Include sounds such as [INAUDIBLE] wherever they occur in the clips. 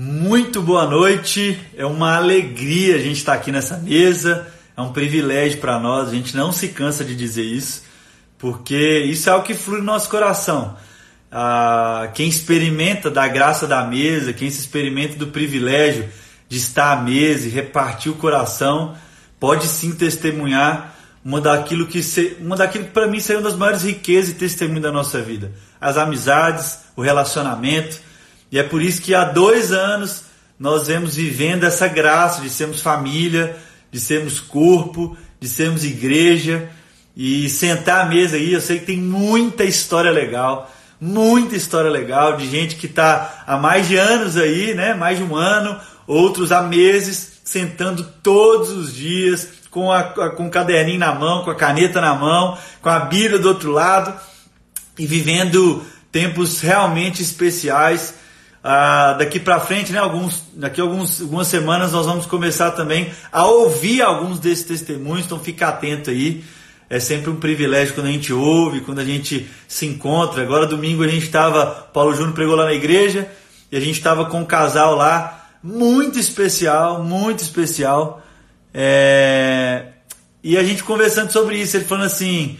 Muito boa noite, é uma alegria a gente estar aqui nessa mesa, é um privilégio para nós, a gente não se cansa de dizer isso, porque isso é o que flui no nosso coração. Ah, quem experimenta da graça da mesa, quem se experimenta do privilégio de estar à mesa e repartir o coração, pode sim testemunhar uma daquilo que uma daquilo para mim seria uma das maiores riquezas e testemunho da nossa vida, as amizades, o relacionamento e é por isso que há dois anos nós vemos vivendo essa graça de sermos família, de sermos corpo, de sermos igreja e sentar à mesa aí. Eu sei que tem muita história legal, muita história legal de gente que está há mais de anos aí, né? Mais de um ano, outros há meses, sentando todos os dias com, a, com o caderninho na mão, com a caneta na mão, com a Bíblia do outro lado e vivendo tempos realmente especiais ah, daqui para frente, né, alguns, daqui alguns, algumas semanas, nós vamos começar também a ouvir alguns desses testemunhos, então fica atento aí. É sempre um privilégio quando a gente ouve, quando a gente se encontra. Agora, domingo, a gente estava, Paulo Júnior pregou lá na igreja, e a gente estava com um casal lá, muito especial, muito especial. É... E a gente conversando sobre isso, ele falando assim: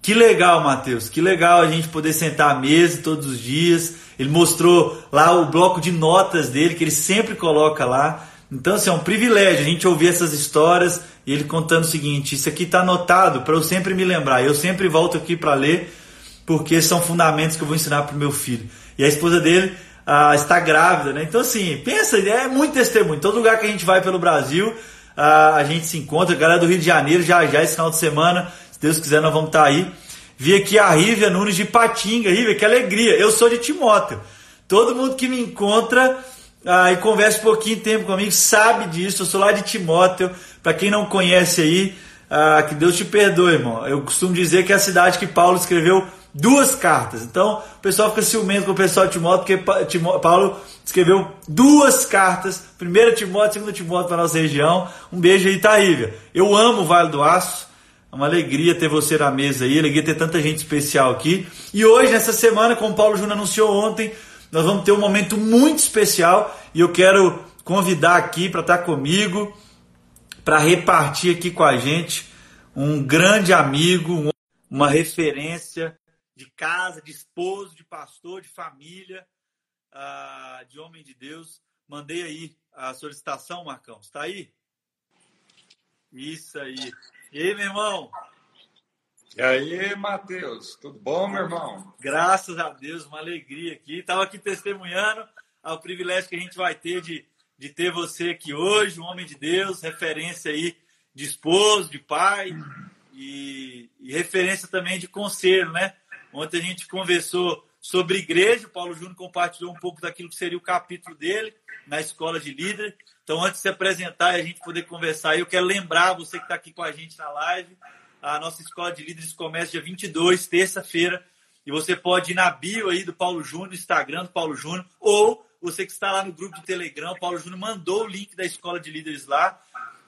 que legal, Mateus, que legal a gente poder sentar à mesa todos os dias ele mostrou lá o bloco de notas dele, que ele sempre coloca lá. Então, assim, é um privilégio a gente ouvir essas histórias e ele contando o seguinte: Isso aqui está anotado para eu sempre me lembrar. Eu sempre volto aqui para ler, porque são fundamentos que eu vou ensinar para o meu filho. E a esposa dele ah, está grávida, né? Então, assim, pensa, é muito testemunho. Todo lugar que a gente vai pelo Brasil, ah, a gente se encontra. A galera do Rio de Janeiro, já já, esse final de semana, se Deus quiser, nós vamos estar tá aí. Vi aqui a Rívia Nunes de Patinga. Rívia, que alegria. Eu sou de Timóteo. Todo mundo que me encontra ah, e conversa um pouquinho tempo comigo sabe disso. Eu sou lá de Timóteo. Para quem não conhece aí, ah, que Deus te perdoe, irmão. Eu costumo dizer que é a cidade que Paulo escreveu duas cartas. Então, o pessoal fica ciumento com o pessoal de Timóteo, porque Paulo escreveu duas cartas. Primeira Timóteo, segunda Timóteo para nossa região. Um beijo aí, Taíga. Eu amo o Vale do Aço. É uma alegria ter você na mesa aí, alegria ter tanta gente especial aqui. E hoje, nessa semana, como o Paulo Júnior anunciou ontem, nós vamos ter um momento muito especial e eu quero convidar aqui para estar comigo, para repartir aqui com a gente um grande amigo, uma referência de casa, de esposo, de pastor, de família, uh, de homem de Deus. Mandei aí a solicitação, Marcão. Está aí? Isso aí. E aí, meu irmão? E aí, Matheus? Tudo bom, meu irmão? Graças a Deus, uma alegria aqui. Estava aqui testemunhando ao privilégio que a gente vai ter de, de ter você aqui hoje, um homem de Deus, referência aí de esposo, de pai e, e referência também de conselho, né? Ontem a gente conversou sobre igreja, o Paulo Júnior compartilhou um pouco daquilo que seria o capítulo dele na escola de líder. Então, antes de se apresentar e a gente poder conversar, eu quero lembrar você que está aqui com a gente na live, a nossa escola de líderes começa dia 22, terça-feira, e você pode ir na bio aí do Paulo Júnior, Instagram do Paulo Júnior, ou você que está lá no grupo do Telegram, Paulo Júnior mandou o link da escola de líderes lá,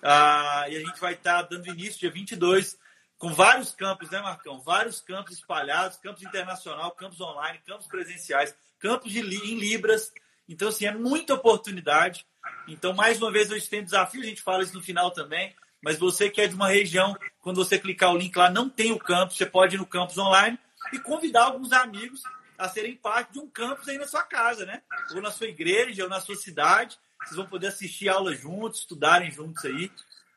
ah, e a gente vai estar tá dando início dia 22, com vários campos, né, Marcão? Vários campos espalhados, campos internacional, campos online, campos presenciais, campos de, em Libras. Então, assim, é muita oportunidade. Então, mais uma vez, hoje tem desafio, a gente fala isso no final também. Mas você que é de uma região, quando você clicar o link lá, não tem o campus, você pode ir no campus online e convidar alguns amigos a serem parte de um campus aí na sua casa, né? Ou na sua igreja, ou na sua cidade. Vocês vão poder assistir aula juntos, estudarem juntos aí.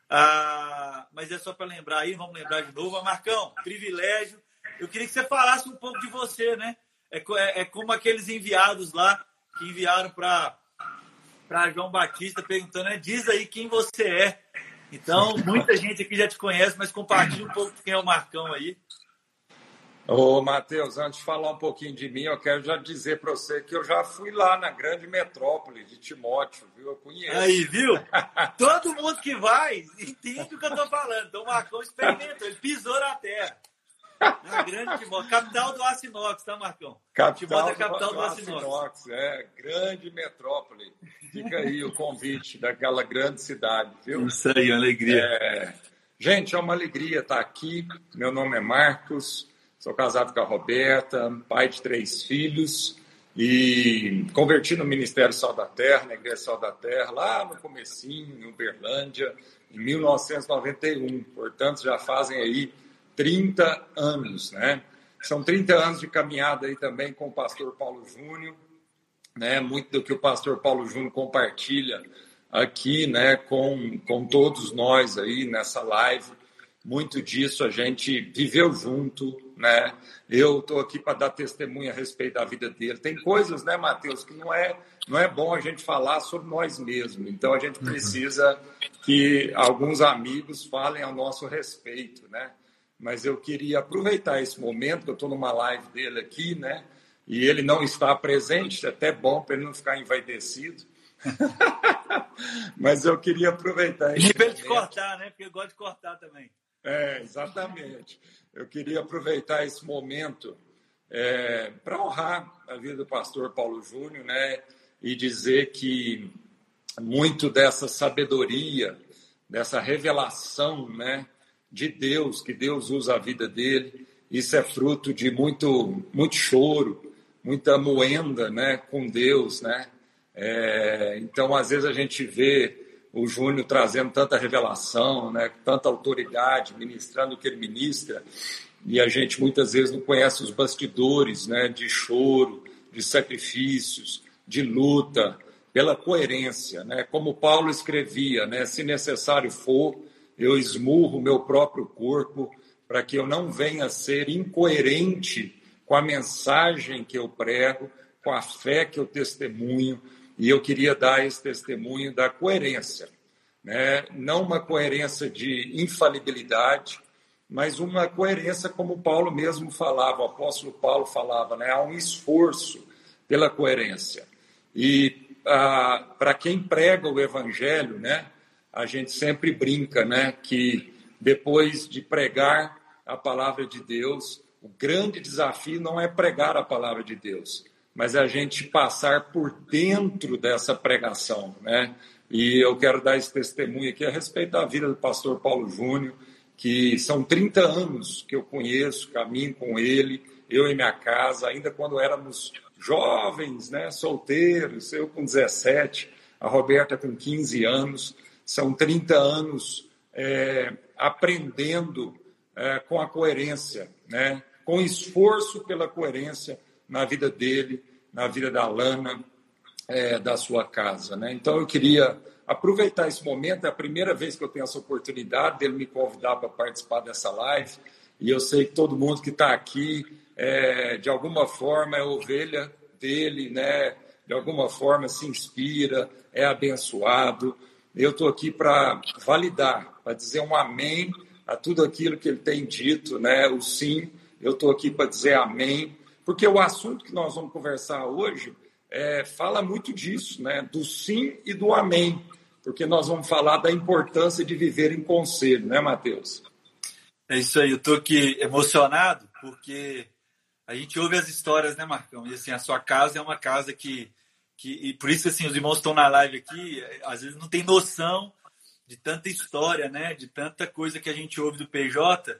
Ah, mas é só para lembrar aí, vamos lembrar de novo. Marcão, privilégio. Eu queria que você falasse um pouco de você, né? É, é, é como aqueles enviados lá que enviaram para João Batista perguntando, né, diz aí quem você é. Então, muita gente aqui já te conhece, mas compartilha um pouco quem é o Marcão aí. Ô, Matheus, antes de falar um pouquinho de mim, eu quero já dizer para você que eu já fui lá na grande metrópole de Timóteo, viu? Eu conheço. Aí, viu? [LAUGHS] Todo mundo que vai entende o que eu estou falando. Então, o Marcão experimentou, ele pisou na terra. Na grande Timóteo, capital do Açinox, tá, Marcão? Capital, é capital do, do Açinox. É, grande metrópole. Fica aí o convite daquela grande cidade, viu? Isso aí, uma alegria. É... Gente, é uma alegria estar aqui. Meu nome é Marcos, sou casado com a Roberta, pai de três filhos. e converti no Ministério Sal da Terra, na Igreja Sal da Terra, lá no comecinho, em Uberlândia, em 1991. Portanto, já fazem aí 30 anos, né? São 30 anos de caminhada aí também com o pastor Paulo Júnior, né? Muito do que o pastor Paulo Júnior compartilha aqui, né, com, com todos nós aí nessa live. Muito disso a gente viveu junto, né? Eu estou aqui para dar testemunha a respeito da vida dele. Tem coisas, né, Mateus, que não é, não é bom a gente falar sobre nós mesmos. Então a gente uhum. precisa que alguns amigos falem ao nosso respeito, né? Mas eu queria aproveitar esse momento, que eu estou numa live dele aqui, né? E ele não está presente, é até bom para ele não ficar envaidecido. [LAUGHS] Mas eu queria aproveitar esse momento. de cortar, né? Porque eu gosto de cortar também. É, exatamente. Eu queria aproveitar esse momento é, para honrar a vida do pastor Paulo Júnior, né? E dizer que muito dessa sabedoria, dessa revelação, né? De Deus, que Deus usa a vida dele, isso é fruto de muito, muito choro, muita moenda, né? Com Deus, né? É, então, às vezes a gente vê o Júnior trazendo tanta revelação, né, tanta autoridade, ministrando o que ele ministra, e a gente muitas vezes não conhece os bastidores né, de choro, de sacrifícios, de luta, pela coerência. Né? Como Paulo escrevia, né, se necessário for, eu esmurro meu próprio corpo para que eu não venha ser incoerente com a mensagem que eu prego, com a fé que eu testemunho, e eu queria dar esse testemunho da coerência, né? não uma coerência de infalibilidade, mas uma coerência como Paulo mesmo falava, o apóstolo Paulo falava, né? há um esforço pela coerência. E ah, para quem prega o evangelho, né? A gente sempre brinca né? que depois de pregar a palavra de Deus, o grande desafio não é pregar a palavra de Deus, mas é a gente passar por dentro dessa pregação, né? E eu quero dar esse testemunho aqui a respeito da vida do pastor Paulo Júnior, que são 30 anos que eu conheço, caminho com ele, eu e minha casa, ainda quando éramos jovens, né, solteiros, eu com 17, a Roberta com 15 anos, são 30 anos é, aprendendo é, com a coerência, né, com esforço pela coerência, na vida dele, na vida da Lana, é, da sua casa. Né? Então eu queria aproveitar esse momento, é a primeira vez que eu tenho essa oportunidade dele me convidar para participar dessa live, e eu sei que todo mundo que está aqui, é, de alguma forma, é ovelha dele, né? de alguma forma se inspira, é abençoado. Eu estou aqui para validar, para dizer um amém a tudo aquilo que ele tem dito, né? o sim, eu estou aqui para dizer amém porque o assunto que nós vamos conversar hoje é, fala muito disso, né? do sim e do amém, porque nós vamos falar da importância de viver em conselho, né, Matheus? É isso aí, eu estou aqui emocionado, porque a gente ouve as histórias, né, Marcão? E assim, a sua casa é uma casa que. Que e por isso, assim, os irmãos estão na live aqui, às vezes não tem noção de tanta história, né? De tanta coisa que a gente ouve do PJ,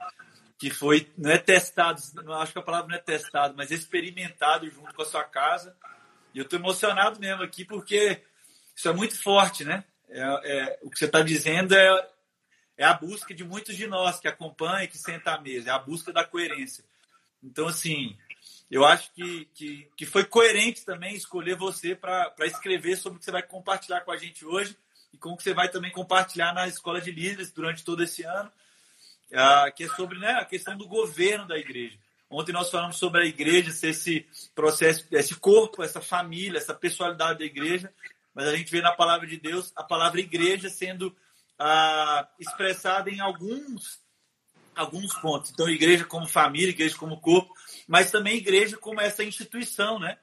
que foi, não é testado, não acho que a palavra não é testado, mas experimentado junto com a sua casa. E eu estou emocionado mesmo aqui porque isso é muito forte, né? É, é o que você está dizendo é, é a busca de muitos de nós que acompanham e que sentam à mesa, é a busca da coerência. Então, assim, eu acho que, que, que foi coerente também escolher você para escrever sobre o que você vai compartilhar com a gente hoje e com o que você vai também compartilhar na Escola de Líderes durante todo esse ano ah, que é sobre né, a questão do governo da igreja. Ontem nós falamos sobre a igreja ser esse processo, esse corpo, essa família, essa personalidade da igreja, mas a gente vê na palavra de Deus a palavra igreja sendo ah, expressada em alguns alguns pontos. Então, igreja como família, igreja como corpo, mas também igreja como essa instituição, né?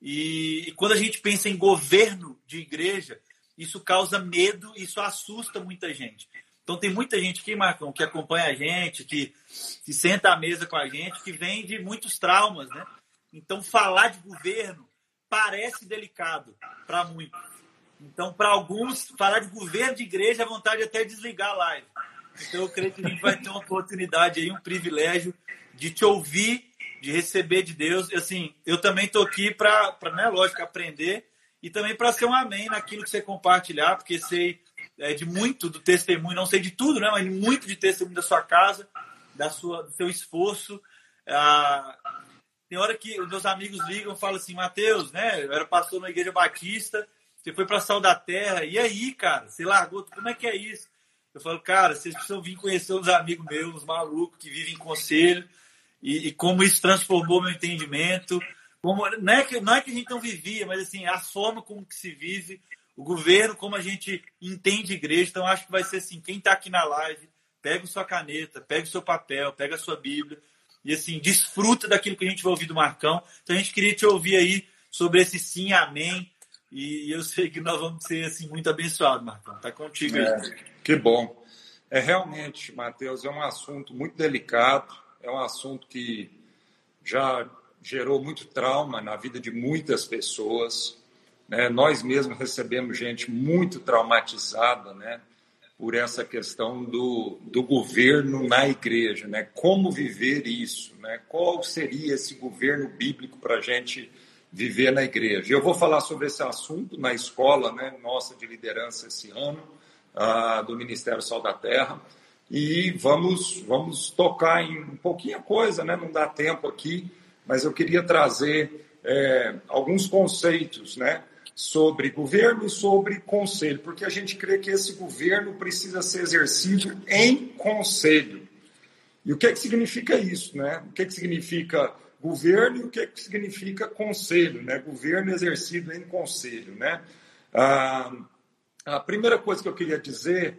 E, e quando a gente pensa em governo de igreja, isso causa medo, isso assusta muita gente. Então tem muita gente aqui, Marcão, que acompanha a gente, que se senta à mesa com a gente, que vem de muitos traumas, né? Então falar de governo parece delicado para muitos. Então, para alguns, falar de governo de igreja, a vontade é até desligar a live. Então, eu creio que a gente vai ter uma oportunidade aí, um privilégio de te ouvir de receber de Deus. Assim, eu também estou aqui para, né, lógico, aprender e também para ser um amém naquilo que você compartilhar, porque sei é, de muito do testemunho, não sei de tudo, né, mas muito de testemunho da sua casa, da sua, do seu esforço. Ah, tem hora que os meus amigos ligam e falam assim, Mateus, né, eu era pastor na igreja batista, você foi para Sal da Terra, e aí, cara, você largou, como é que é isso? Eu falo, cara, vocês precisam vir conhecer uns amigos meus, uns malucos que vivem em conselho, e, e como isso transformou meu entendimento. Como, não, é que, não é que a gente não vivia, mas assim, a forma como que se vive, o governo, como a gente entende igreja. Então, acho que vai ser assim: quem está aqui na live, pega sua caneta, pega o seu papel, pega a sua Bíblia e assim, desfruta daquilo que a gente vai ouvir do Marcão. Então, a gente queria te ouvir aí sobre esse sim, amém. E eu sei que nós vamos ser assim muito abençoados, Marcão. Tá contigo aí. É, que bom. É realmente, Mateus, é um assunto muito delicado é um assunto que já gerou muito trauma na vida de muitas pessoas. Né? Nós mesmos recebemos gente muito traumatizada né? por essa questão do, do governo na igreja. Né? Como viver isso? Né? Qual seria esse governo bíblico para a gente viver na igreja? Eu vou falar sobre esse assunto na escola né, nossa de liderança esse ano, ah, do Ministério Sal da Terra e vamos, vamos tocar em um pouquinho coisa, né? não dá tempo aqui, mas eu queria trazer é, alguns conceitos né? sobre governo e sobre conselho, porque a gente crê que esse governo precisa ser exercido em conselho. E o que, é que significa isso? Né? O que, é que significa governo e o que, é que significa conselho? Né? Governo exercido em conselho. Né? Ah, a primeira coisa que eu queria dizer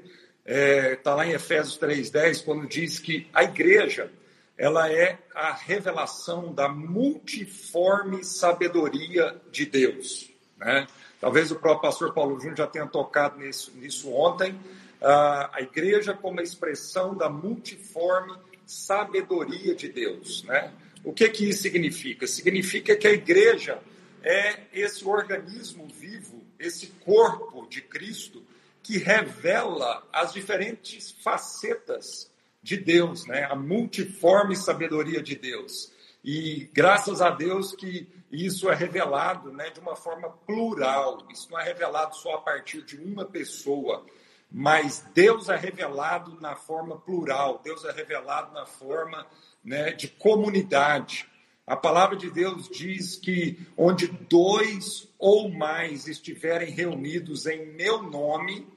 está é, tá lá em Efésios 3,10, quando diz que a igreja ela é a revelação da multiforme sabedoria de Deus. Né? Talvez o próprio pastor Paulo Júnior já tenha tocado nisso, nisso ontem. Ah, a igreja como a expressão da multiforme sabedoria de Deus. Né? O que, que isso significa? Significa que a igreja é esse organismo vivo, esse corpo de Cristo que revela as diferentes facetas de Deus, né? a multiforme sabedoria de Deus. E graças a Deus que isso é revelado né, de uma forma plural, isso não é revelado só a partir de uma pessoa, mas Deus é revelado na forma plural, Deus é revelado na forma né, de comunidade. A palavra de Deus diz que onde dois ou mais estiverem reunidos em meu nome,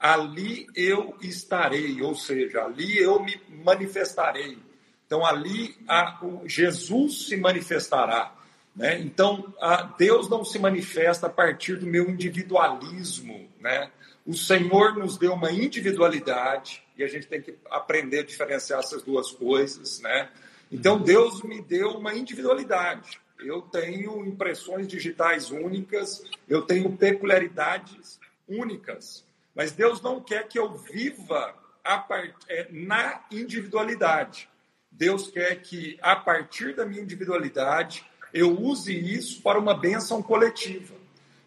ali eu estarei, ou seja, ali eu me manifestarei. Então, ali a, Jesus se manifestará. Né? Então, a, Deus não se manifesta a partir do meu individualismo. Né? O Senhor nos deu uma individualidade e a gente tem que aprender a diferenciar essas duas coisas. Né? Então, Deus me deu uma individualidade. Eu tenho impressões digitais únicas, eu tenho peculiaridades únicas. Mas Deus não quer que eu viva part... É, na individualidade. Deus quer que, a partir da minha individualidade, eu use isso para uma bênção coletiva.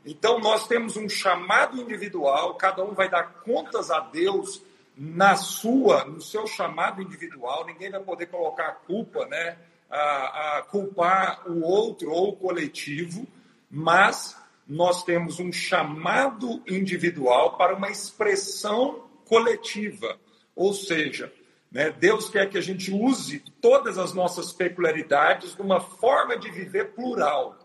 Então, nós temos um chamado individual, cada um vai dar contas a Deus na sua, no seu chamado individual, ninguém vai poder colocar a culpa, né? A, a culpar o outro ou o coletivo, mas nós temos um chamado individual para uma expressão coletiva. Ou seja, né, Deus quer que a gente use todas as nossas peculiaridades numa forma de viver plural,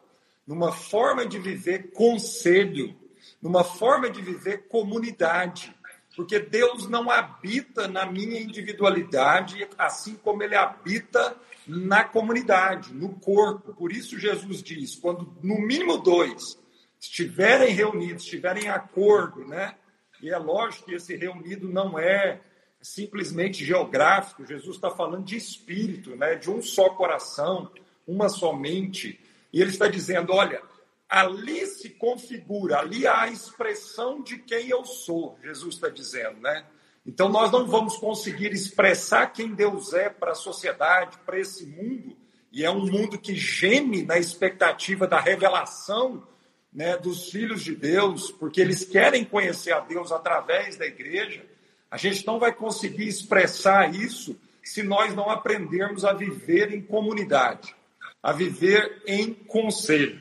numa forma de viver conselho, numa forma de viver comunidade. Porque Deus não habita na minha individualidade, assim como ele habita na comunidade, no corpo. Por isso Jesus diz: quando no mínimo dois estiverem reunidos, estiverem em acordo, né? E é lógico que esse reunido não é simplesmente geográfico, Jesus está falando de espírito, né? De um só coração, uma só mente. E ele está dizendo: olha, ali se configura, ali há a expressão de quem eu sou, Jesus está dizendo, né? Então nós não vamos conseguir expressar quem Deus é para a sociedade, para esse mundo, e é um mundo que geme na expectativa da revelação né, dos filhos de Deus, porque eles querem conhecer a Deus através da igreja, a gente não vai conseguir expressar isso se nós não aprendermos a viver em comunidade. a viver em conselho.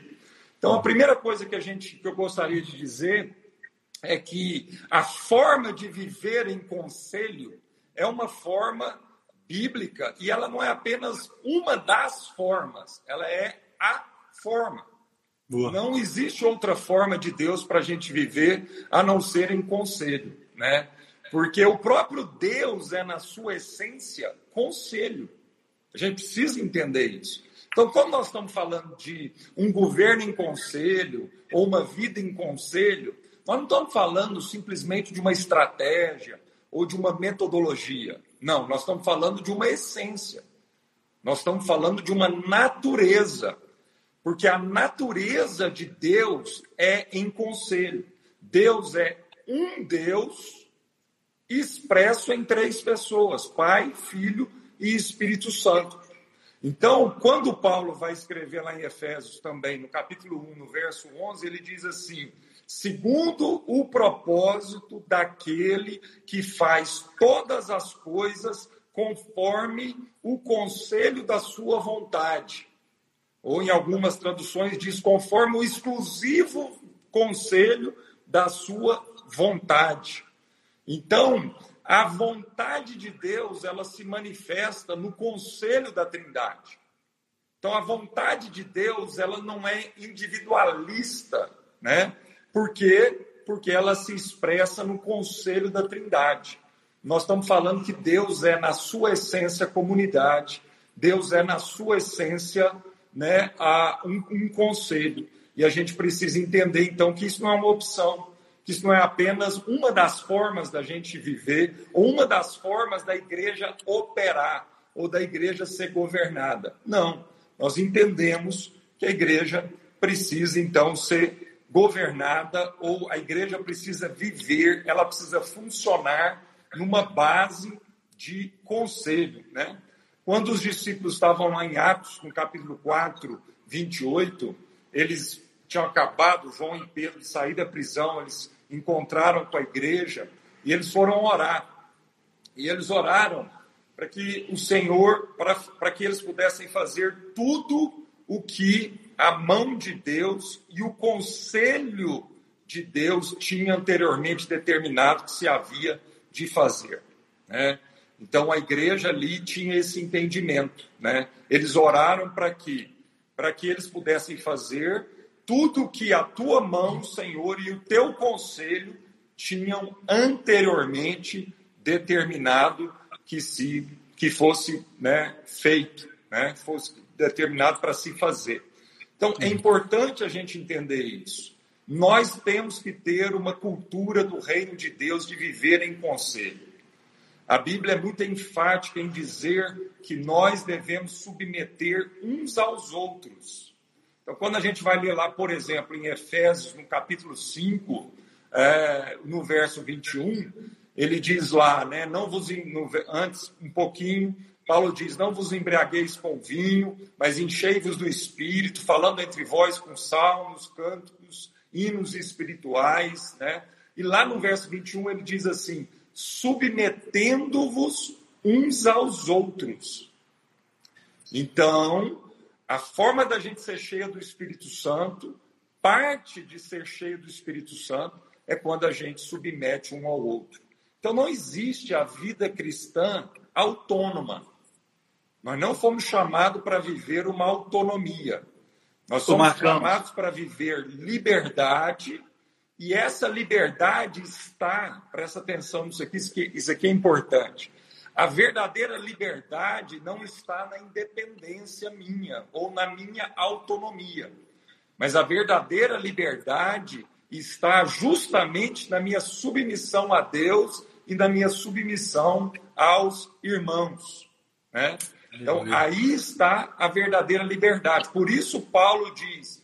Então, a primeira coisa que a gente que eu gostaria de dizer é que a forma de viver em conselho é uma forma bíblica e ela não é apenas uma das formas, ela é a forma. Boa. Não existe outra forma de Deus para a gente viver a não ser em conselho, né? Porque o próprio Deus é, na sua essência, conselho. A gente precisa entender isso. Então, quando nós estamos falando de um governo em conselho ou uma vida em conselho, nós não estamos falando simplesmente de uma estratégia ou de uma metodologia. Não, nós estamos falando de uma essência. Nós estamos falando de uma natureza. Porque a natureza de Deus é em conselho. Deus é um Deus expresso em três pessoas: Pai, Filho e Espírito Santo. Então, quando Paulo vai escrever lá em Efésios também, no capítulo 1, no verso 11, ele diz assim: segundo o propósito daquele que faz todas as coisas conforme o conselho da sua vontade. Ou em algumas traduções diz conforme o exclusivo conselho da sua vontade. Então, a vontade de Deus, ela se manifesta no conselho da Trindade. Então, a vontade de Deus, ela não é individualista, né? Por quê? Porque ela se expressa no conselho da Trindade. Nós estamos falando que Deus é, na sua essência, comunidade. Deus é, na sua essência, né, a, um, um conselho. E a gente precisa entender, então, que isso não é uma opção que isso não é apenas uma das formas da gente viver, ou uma das formas da igreja operar, ou da igreja ser governada. Não, nós entendemos que a igreja precisa, então, ser governada, ou a igreja precisa viver, ela precisa funcionar numa base de conselho, né? Quando os discípulos estavam lá em Atos, no capítulo 4, 28, eles tinham acabado, João e Pedro, de sair da prisão, eles encontraram com a igreja e eles foram orar. E eles oraram para que o Senhor, para, que eles pudessem fazer tudo o que a mão de Deus e o conselho de Deus tinha anteriormente determinado que se havia de fazer. Né? Então a igreja ali tinha esse entendimento. Né? Eles oraram para que, para que eles pudessem fazer tudo que a tua mão, Senhor, e o teu conselho tinham anteriormente determinado que se que fosse né, feito, né, fosse determinado para se fazer. Então é importante a gente entender isso. Nós temos que ter uma cultura do reino de Deus de viver em conselho. A Bíblia é muito enfática em dizer que nós devemos submeter uns aos outros. Então, quando a gente vai ler lá, por exemplo, em Efésios, no capítulo 5, é, no verso 21, ele diz lá, né, não vos, no, antes, um pouquinho, Paulo diz, não vos embriagueis com vinho, mas enchei-vos do Espírito, falando entre vós com salmos, cânticos, hinos espirituais, né? E lá no verso 21 ele diz assim, submetendo-vos uns aos outros. Então, a forma da gente ser cheia do Espírito Santo, parte de ser cheio do Espírito Santo, é quando a gente submete um ao outro. Então não existe a vida cristã autônoma. Nós não fomos chamados para viver uma autonomia. Nós somos chamados para viver liberdade, e essa liberdade está, presta atenção nisso aqui, isso aqui é importante. A verdadeira liberdade não está na independência minha ou na minha autonomia, mas a verdadeira liberdade está justamente na minha submissão a Deus e na minha submissão aos irmãos. Né? Então, aí está a verdadeira liberdade. Por isso, Paulo diz: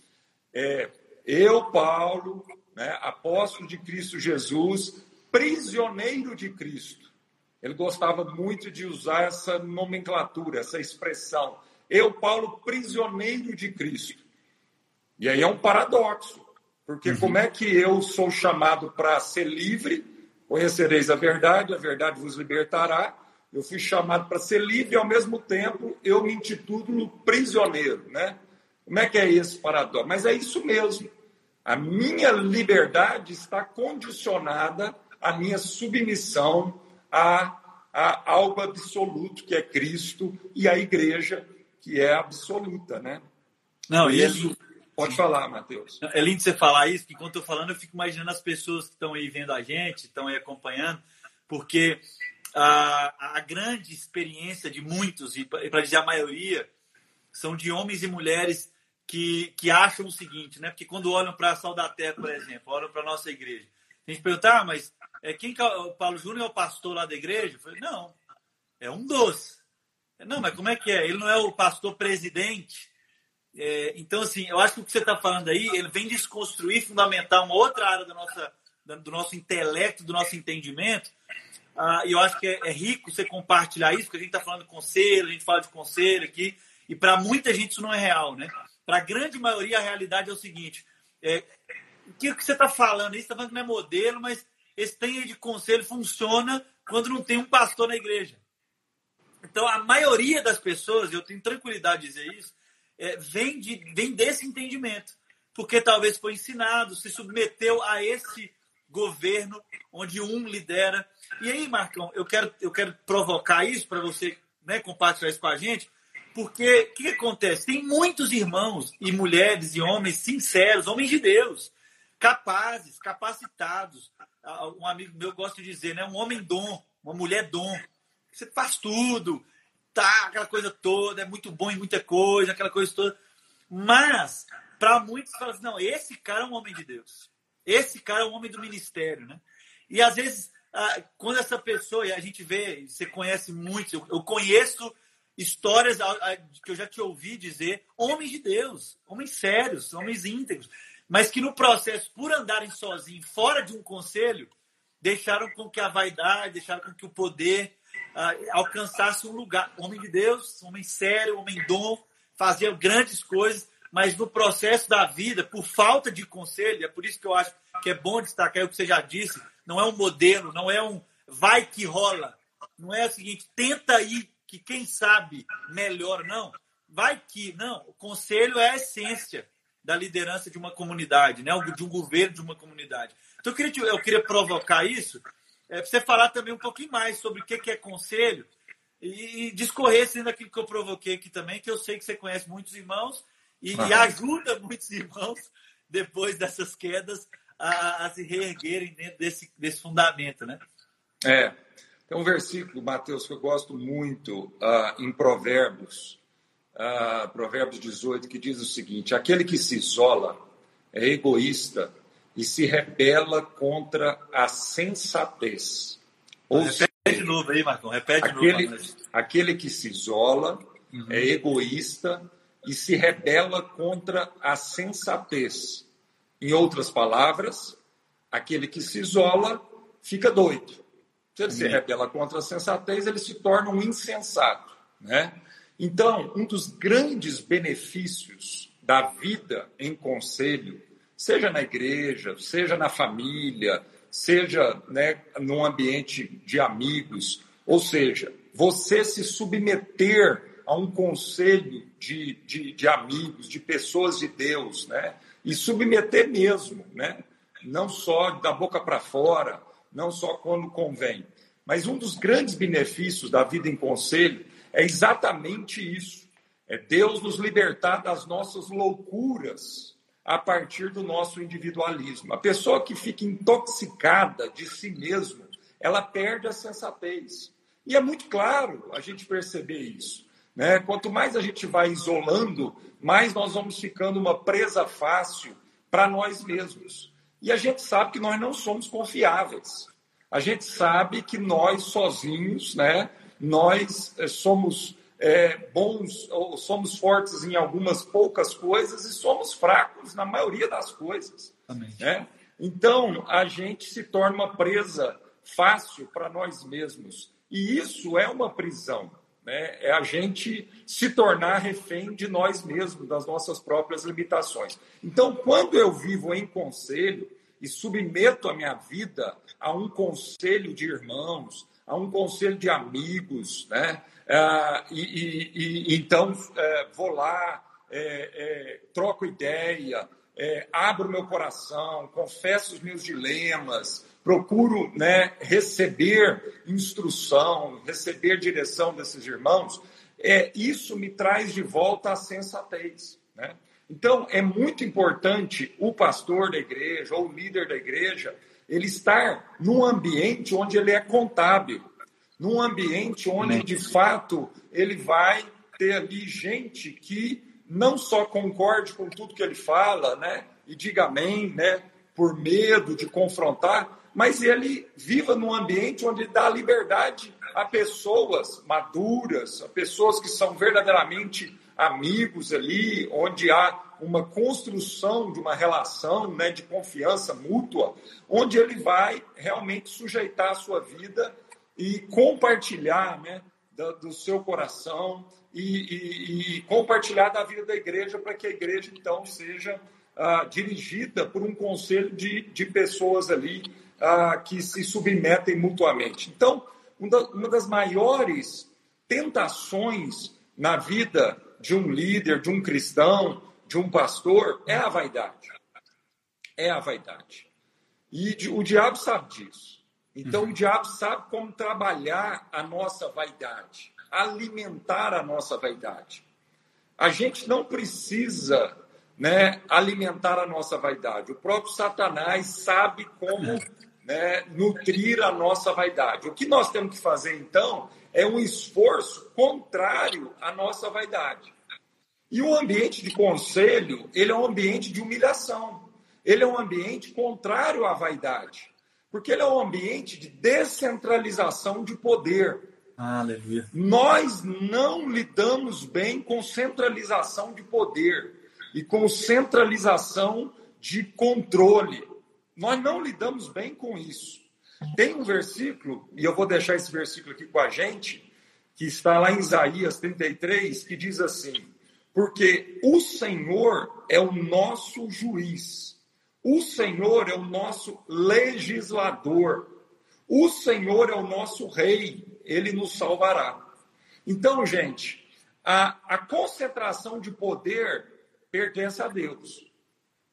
é, Eu, Paulo, né, apóstolo de Cristo Jesus, prisioneiro de Cristo ele gostava muito de usar essa nomenclatura, essa expressão. Eu, Paulo, prisioneiro de Cristo. E aí é um paradoxo, porque uhum. como é que eu sou chamado para ser livre? Conhecereis a verdade, a verdade vos libertará. eu fui chamado para ser livre e, ao mesmo tempo, eu me intitulo prisioneiro, né? Como é que é esse paradoxo? Mas é isso mesmo. A minha liberdade está condicionada à minha submissão a, a algo absoluto, que é Cristo, e a igreja, que é absoluta, né? Não, e isso... Ele... Pode falar, Matheus. É lindo você falar isso, que enquanto eu estou falando, eu fico imaginando as pessoas que estão aí vendo a gente, estão aí acompanhando, porque a, a grande experiência de muitos, e para dizer a maioria, são de homens e mulheres que, que acham o seguinte, né? Porque quando olham para a Sal da Terra, por exemplo, olham para a nossa igreja, a gente pergunta, ah, mas é, quem que é o Paulo Júnior é o pastor lá da igreja? Eu falei, não, é um dos. Não, mas como é que é? Ele não é o pastor presidente? É, então, assim, eu acho que o que você está falando aí, ele vem desconstruir, fundamentar uma outra área da nossa, do nosso intelecto, do nosso entendimento. Ah, e eu acho que é, é, rico você compartilhar isso, porque a gente está falando de conselho, a gente fala de conselho aqui, e para muita gente isso não é real, né? Para a grande maioria, a realidade é o seguinte: é, o que, você está falando? Você está falando que não é modelo, mas esse tem de conselho funciona quando não tem um pastor na igreja. Então, a maioria das pessoas, eu tenho tranquilidade de dizer isso, é, vem, de, vem desse entendimento. Porque talvez foi ensinado, se submeteu a esse governo onde um lidera. E aí, Marcão, eu quero, eu quero provocar isso para você né, compartilhar isso com a gente, porque o que, que, acontece? Tem muitos irmãos e mulheres e homens sinceros, homens de Deus, capazes, capacitados. Um amigo meu gosta de dizer, né? Um homem dom, uma mulher dom. Você faz tudo, tá, aquela coisa toda, é muito bom em muita coisa, aquela coisa toda. Mas, para muitos, fala assim, não, esse cara é um homem de Deus. Esse cara é um homem do ministério, né? E às vezes, quando essa pessoa, e a gente vê, você conhece muitos, eu conheço histórias que eu já te ouvi dizer, homens de Deus, homens sérios, homens íntegros, mas que no processo, por andarem sozinhos, fora de um conselho, deixaram com que a vaidade, deixaram com que o poder uh, alcançasse um lugar. Homem de Deus, homem sério, homem dom, fazia grandes coisas, mas no processo da vida, por falta de conselho, é por isso que eu acho que é bom destacar o que você já disse, não é um modelo, não é um vai que rola, não é o seguinte, tenta ir que quem sabe melhor, não. Vai que, não. O conselho é a essência da liderança de uma comunidade, né? de um governo de uma comunidade. Então, eu queria, eu queria provocar isso, é, para você falar também um pouquinho mais sobre o que é conselho e, e discorrer sendo aquilo que eu provoquei aqui também, que eu sei que você conhece muitos irmãos e, e ajuda [LAUGHS] muitos irmãos depois dessas quedas a, a se reerguerem dentro desse, desse fundamento, né? É, tem um versículo, Mateus, que eu gosto muito uh, em Provérbios, uh, Provérbios 18, que diz o seguinte: Aquele que se isola é egoísta e se rebela contra a sensatez. Ou Repete seja, de novo aí, Marcão, repete aquele, de novo. Aquele que se isola uhum. é egoísta e se rebela contra a sensatez. Em outras palavras, aquele que se isola fica doido. Se ele se rebela contra a sensatez, ele se torna um insensato. Né? Então, um dos grandes benefícios da vida em conselho, seja na igreja, seja na família, seja né, num ambiente de amigos, ou seja, você se submeter a um conselho de, de, de amigos, de pessoas de Deus, né? e submeter mesmo, né? não só da boca para fora, não só quando convém. Mas um dos grandes benefícios da vida em conselho é exatamente isso: é Deus nos libertar das nossas loucuras a partir do nosso individualismo. A pessoa que fica intoxicada de si mesmo, ela perde a sensatez. E é muito claro a gente perceber isso. Né? Quanto mais a gente vai isolando, mais nós vamos ficando uma presa fácil para nós mesmos. E a gente sabe que nós não somos confiáveis. A gente sabe que nós sozinhos, né, nós eh, somos é, bons ou somos fortes em algumas poucas coisas e somos fracos na maioria das coisas. Né? Então, a gente se torna uma presa fácil para nós mesmos. E isso é uma prisão. Né? É a gente se tornar refém de nós mesmos, das nossas próprias limitações. Então, quando eu vivo em conselho, e submeto a minha vida a um conselho de irmãos, a um conselho de amigos, né? Ah, e, e, e, então é, vou lá, é, é, troco ideia, é, abro meu coração, confesso os meus dilemas, procuro né, receber instrução, receber direção desses irmãos, é, isso me traz de volta a sensatez. Né? Então, é muito importante o pastor da igreja ou o líder da igreja ele estar num ambiente onde ele é contábil, num ambiente onde, de fato, ele vai ter ali gente que não só concorde com tudo que ele fala, né, e diga amém, né, por medo de confrontar, mas ele viva num ambiente onde dá liberdade a pessoas maduras, a pessoas que são verdadeiramente amigos ali, onde há uma construção de uma relação né, de confiança mútua, onde ele vai realmente sujeitar a sua vida e compartilhar né, do, do seu coração e, e, e, compartilhar da vida da igreja para que a igreja então seja ah, dirigida por um conselho de, de pessoas ali ah, que se submetem mutuamente. Então, uma das maiores tentações na vida de um líder, de um cristão, de um pastor, é a vaidade. É a vaidade. E o diabo sabe disso. Então, o diabo sabe como trabalhar a nossa vaidade, alimentar a nossa vaidade. A gente não precisa né, alimentar a nossa vaidade. O próprio Satanás sabe como né, nutrir a nossa vaidade. O que nós temos que fazer, então, é um esforço contrário à nossa vaidade. E o ambiente de conselho, ele é um ambiente de humilhação. Ele é um ambiente contrário à vaidade. Porque ele é um ambiente de descentralização de poder. Aleluia. Nós não lidamos bem com centralização de poder e com centralização de controle. Nós não lidamos bem com isso. Tem um versículo, e eu vou deixar esse versículo aqui com a gente, que está lá em Isaías 33, que diz assim: Porque o Senhor é o nosso juiz, o Senhor é o nosso legislador, o Senhor é o nosso rei, ele nos salvará. Então, gente, a, a concentração de poder pertence a Deus.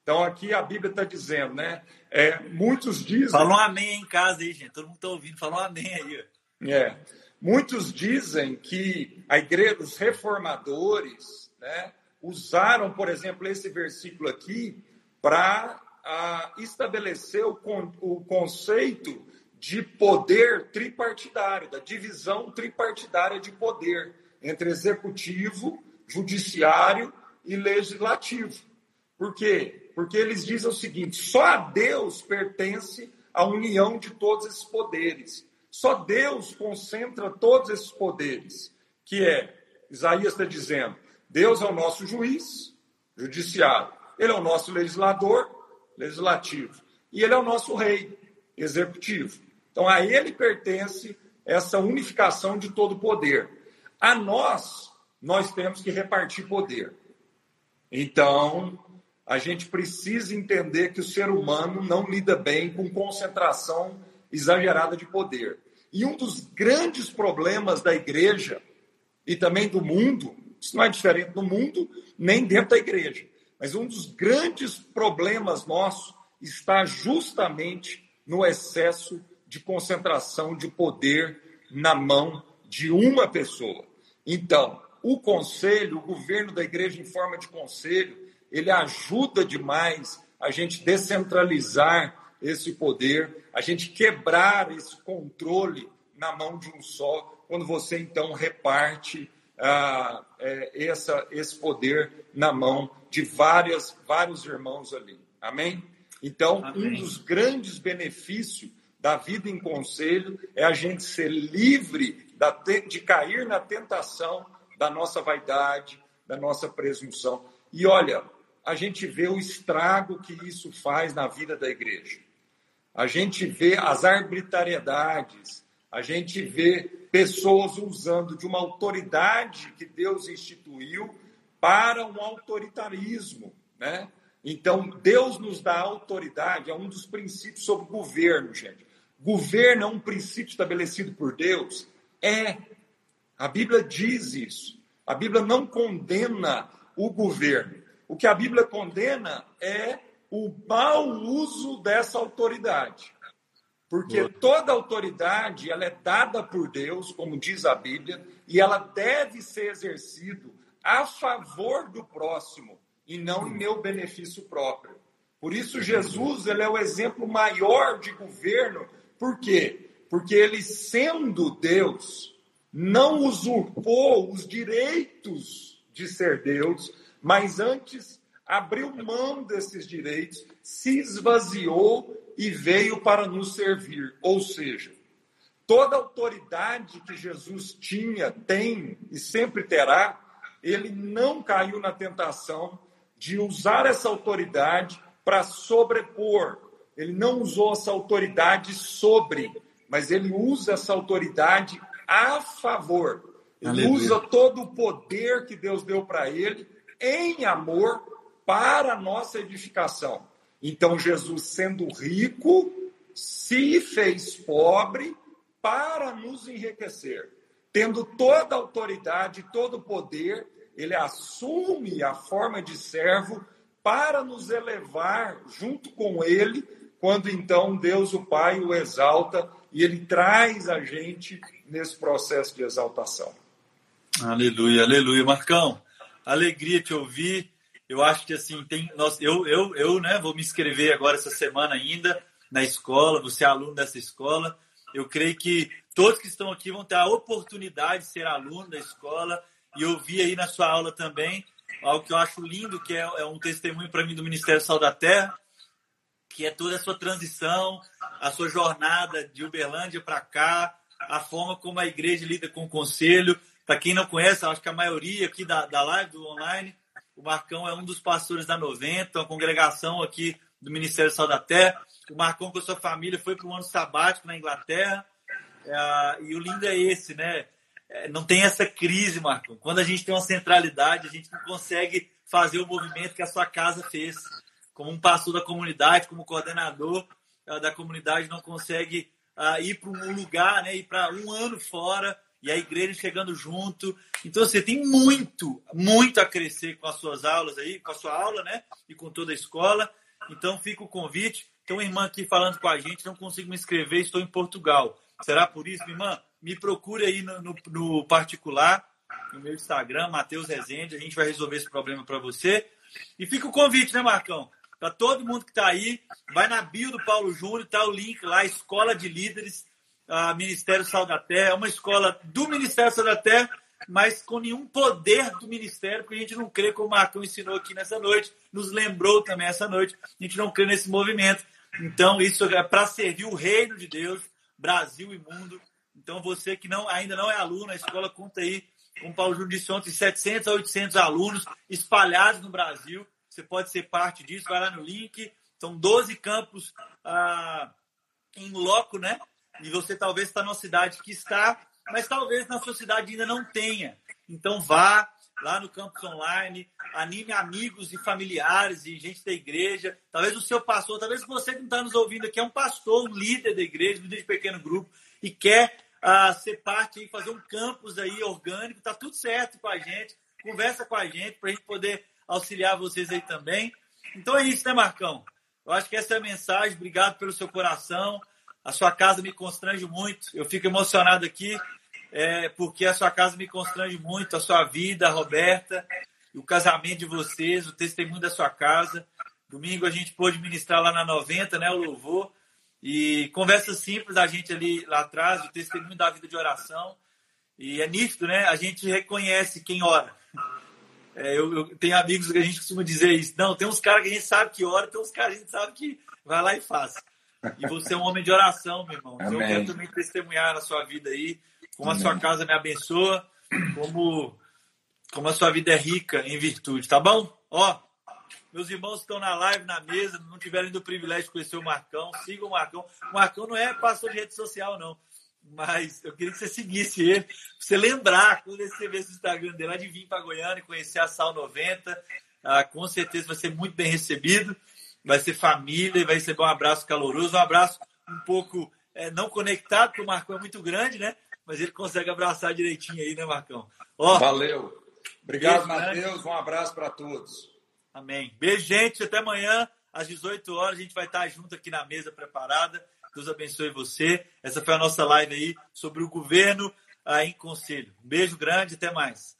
Então aqui a Bíblia está dizendo, né? É, muitos dizem. Fala um amém em casa aí, gente. Todo mundo está ouvindo. Fala um amém aí. É. Muitos dizem que a igreja, os reformadores, né, usaram, por exemplo, esse versículo aqui para estabelecer o, o conceito de poder tripartidário, da divisão tripartidária de poder entre executivo, judiciário e legislativo. Por quê? Porque eles dizem o seguinte: só a Deus pertence a união de todos esses poderes. Só Deus concentra todos esses poderes. Que é, Isaías está dizendo, Deus é o nosso juiz, judiciário. Ele é o nosso legislador, legislativo. E ele é o nosso rei, executivo. Então a ele pertence essa unificação de todo poder. A nós, nós temos que repartir poder. Então, a gente precisa entender que o ser humano não lida bem com concentração exagerada de poder. E um dos grandes problemas da igreja e também do mundo, isso não é diferente do mundo, nem dentro da igreja, mas um dos grandes problemas nossos está justamente no excesso de concentração de poder na mão de uma pessoa. Então, o conselho, o governo da igreja em forma de conselho, ele ajuda demais a gente descentralizar esse poder, a gente quebrar esse controle na mão de um só, quando você então reparte ah, é, essa, esse poder na mão de várias, vários irmãos ali. Amém? Então, Amém. um dos grandes benefícios da vida em conselho é a gente ser livre de cair na tentação da nossa vaidade, da nossa presunção. E olha, a gente vê o estrago que isso faz na vida da igreja. A gente vê as arbitrariedades, a gente vê pessoas usando de uma autoridade que Deus instituiu para um autoritarismo, né? Então, Deus nos dá autoridade, é um dos princípios sobre governo, gente. Governo é um princípio estabelecido por Deus? É. A Bíblia diz isso. A Bíblia não condena o governo. O que a Bíblia condena é o mau uso dessa autoridade. Porque toda autoridade ela é dada por Deus, como diz a Bíblia, e ela deve ser exercida a favor do próximo e não em meu benefício próprio. Por isso Jesus ele é o exemplo maior de governo. Por quê? Porque ele sendo Deus, não usurpou os direitos de ser Deus, mas antes abriu mão desses direitos, se esvaziou e veio para nos servir. Ou seja, toda autoridade que Jesus tinha, tem e sempre terá, ele não caiu na tentação de usar essa autoridade para sobrepor. Ele não usou essa autoridade sobre, mas ele usa essa autoridade a favor. Ele Aleluia. usa todo o poder que Deus deu para ele em amor para a nossa edificação. Então, Jesus, sendo rico, se fez pobre para nos enriquecer. Tendo toda a autoridade, todo o poder, ele assume a forma de servo para nos elevar junto com ele, quando então Deus o Pai o exalta e ele traz a gente nesse processo de exaltação. Aleluia, aleluia. Marcão, alegria te ouvir. Eu acho que assim, tem. Nós, eu, eu, eu né, vou me inscrever agora essa semana ainda na escola, você é aluno dessa escola. Eu creio que todos que estão aqui vão ter a oportunidade de ser aluno da escola e eu vi aí na sua aula também algo que eu acho lindo, que é, é um testemunho para mim do Ministério Sal da Terra, que é toda a sua transição, a sua jornada de Uberlândia para cá, a forma como a igreja lida com o conselho. Para quem não conhece, acho que a maioria aqui da, da live, do online, o Marcão é um dos pastores da 90, uma congregação aqui do Ministério Sal da Terra. O Marcão com a sua família foi para um ano sabático na Inglaterra. É, e o lindo é esse, né? É, não tem essa crise, Marcão. Quando a gente tem uma centralidade, a gente não consegue fazer o movimento que a sua casa fez. Como um pastor da comunidade, como coordenador uh, da comunidade, não consegue uh, ir para um lugar, né, ir para um ano fora e a igreja chegando junto. Então você tem muito, muito a crescer com as suas aulas aí, com a sua aula, né, e com toda a escola. Então fica o convite. Tem uma irmã aqui falando com a gente, não consigo me inscrever, estou em Portugal. Será por isso, minha irmã? Me procure aí no, no, no particular, no meu Instagram, Matheus Rezende. A gente vai resolver esse problema para você. E fica o convite, né, Marcão? Para todo mundo que está aí, vai na bio do Paulo Júnior, tá o link lá, Escola de Líderes, a Ministério Terra. É uma escola do Ministério Sal da Terra, mas com nenhum poder do Ministério, porque a gente não crê, como o Marcão ensinou aqui nessa noite, nos lembrou também essa noite, a gente não crê nesse movimento. Então, isso é para servir o reino de Deus, Brasil e mundo. Então, você que não, ainda não é aluno, a escola conta aí, como o Paulo Júnior disse ontem, 700 a 800 alunos espalhados no Brasil. Você pode ser parte disso, vai lá no link. São 12 campos ah, em loco, né? E você talvez está numa cidade que está, mas talvez na sua cidade ainda não tenha. Então, vá, lá no campus online, anime amigos e familiares e gente da igreja, talvez o seu pastor, talvez você que não está nos ouvindo aqui é um pastor, um líder da igreja, líder de pequeno grupo e quer uh, ser parte e fazer um campus aí orgânico, tá tudo certo com a gente, conversa com a gente para a gente poder auxiliar vocês aí também. Então é isso, né, Marcão? Eu acho que essa é a mensagem. Obrigado pelo seu coração. A sua casa me constrange muito. Eu fico emocionado aqui é, porque a sua casa me constrange muito, a sua vida, a Roberta, o casamento de vocês, o testemunho da sua casa. Domingo a gente pôde ministrar lá na 90, né, o louvor. E conversa simples da gente ali lá atrás, o testemunho da vida de oração. E é nítido, né? A gente reconhece quem ora. É, eu, eu, tenho amigos que a gente costuma dizer isso. Não, tem uns caras que a gente sabe que ora, tem uns caras que a gente sabe que vai lá e faz. E você é um homem de oração, meu irmão. Então, eu quero também testemunhar na sua vida aí como a sua casa me abençoa, como, como a sua vida é rica em virtude, tá bom? Ó, meus irmãos estão na live, na mesa, não tiveram ainda o privilégio de conhecer o Marcão, sigam o Marcão. O Marcão não é pastor de rede social, não. Mas eu queria que você seguisse ele, pra você lembrar, quando você vê esse Instagram dele, lá de vir para Goiânia e conhecer a Sal 90. ah, com certeza vai ser muito bem recebido, vai ser família e vai receber um abraço caloroso, um abraço um pouco é, não conectado, porque o Marcão é muito grande, né? Mas ele consegue abraçar direitinho aí, né, Marcão? Ó, Valeu. Obrigado, Matheus. Um abraço para todos. Amém. Beijo, gente. Até amanhã, às 18 horas. A gente vai estar junto aqui na mesa preparada. Deus abençoe você. Essa foi a nossa live aí sobre o governo aí em conselho. Um beijo grande, até mais.